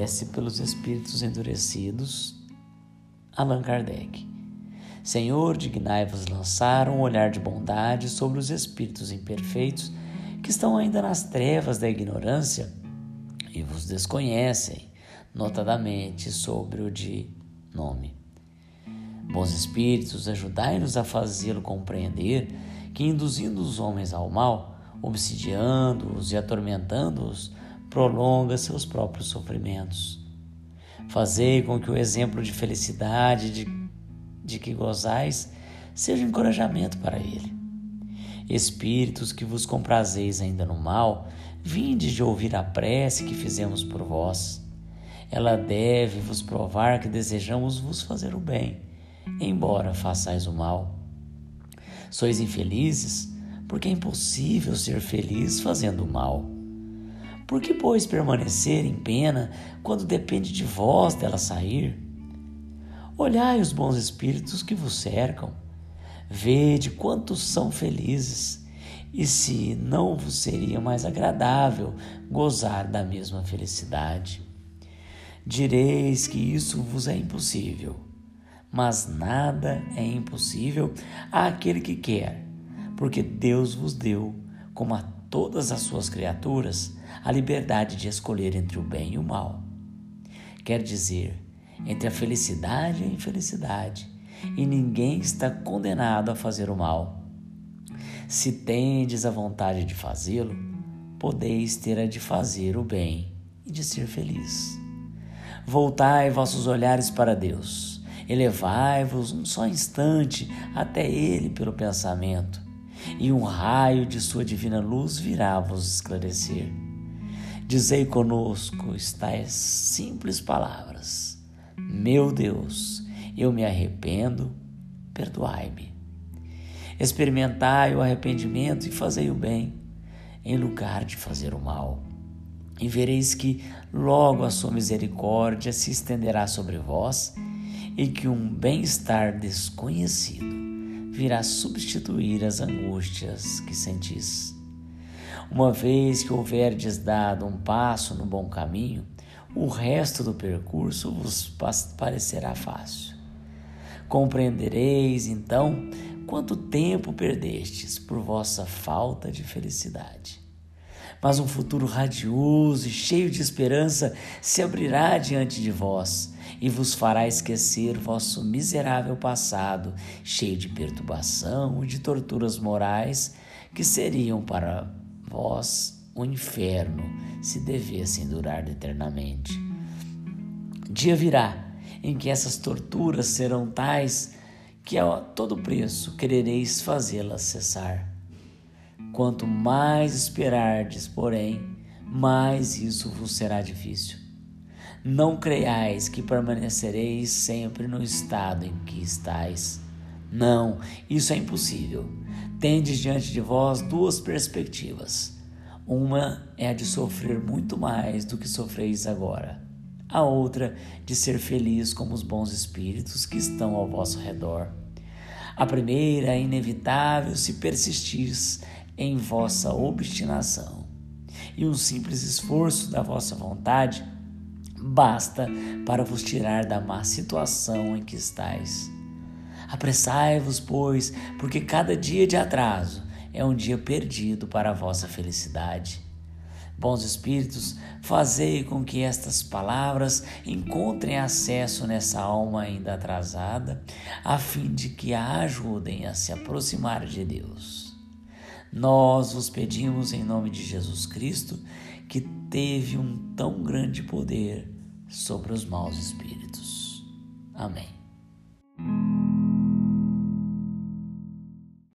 prece pelos espíritos endurecidos. Allan Kardec. Senhor, dignai-vos lançar um olhar de bondade sobre os espíritos imperfeitos que estão ainda nas trevas da ignorância e vos desconhecem, notadamente sobre o de nome. Bons espíritos, ajudai-nos a fazê-lo compreender que, induzindo os homens ao mal, obsidiando-os e atormentando-os, prolonga seus próprios sofrimentos. Fazei com que o exemplo de felicidade de, de que gozais seja um encorajamento para ele. Espíritos que vos comprazeis ainda no mal, vinde de ouvir a prece que fizemos por vós. Ela deve vos provar que desejamos vos fazer o bem embora façais o mal. Sois infelizes, porque é impossível ser feliz fazendo o mal. Por que, pois, permanecer em pena quando depende de vós dela sair? Olhai os bons espíritos que vos cercam, vede quantos são felizes, e se não vos seria mais agradável gozar da mesma felicidade. Direis que isso vos é impossível mas nada é impossível àquele que quer, porque Deus vos deu, como a todas as suas criaturas, a liberdade de escolher entre o bem e o mal. Quer dizer, entre a felicidade e a infelicidade, e ninguém está condenado a fazer o mal. Se tendes a vontade de fazê-lo, podeis ter a de fazer o bem e de ser feliz. Voltai vossos olhares para Deus Elevai-vos um só instante até Ele pelo pensamento, e um raio de Sua divina luz virá vos esclarecer. Dizei conosco estas simples palavras: Meu Deus, eu me arrependo, perdoai-me. Experimentai o arrependimento e fazei o bem, em lugar de fazer o mal. E vereis que logo a sua misericórdia se estenderá sobre vós e que um bem-estar desconhecido virá substituir as angústias que sentis. Uma vez que houverdes dado um passo no bom caminho, o resto do percurso vos parecerá fácil. Compreendereis então quanto tempo perdestes por vossa falta de felicidade. Mas um futuro radioso e cheio de esperança se abrirá diante de vós e vos fará esquecer vosso miserável passado, cheio de perturbação e de torturas morais que seriam para vós o um inferno se devessem durar eternamente. Dia virá em que essas torturas serão tais que a todo preço querereis fazê-las cessar. Quanto mais esperardes, porém, mais isso vos será difícil. Não creiais que permanecereis sempre no estado em que estáis. Não, isso é impossível. Tendes diante de vós duas perspectivas. Uma é a de sofrer muito mais do que sofreis agora. A outra, de ser feliz como os bons espíritos que estão ao vosso redor. A primeira é inevitável se persistis em vossa obstinação. E um simples esforço da vossa vontade basta para vos tirar da má situação em que estáis. Apressai-vos, pois, porque cada dia de atraso é um dia perdido para a vossa felicidade. Bons espíritos, fazei com que estas palavras encontrem acesso nessa alma ainda atrasada, a fim de que a ajudem a se aproximar de Deus. Nós vos pedimos em nome de Jesus Cristo que teve um tão grande poder sobre os maus espíritos. Amém.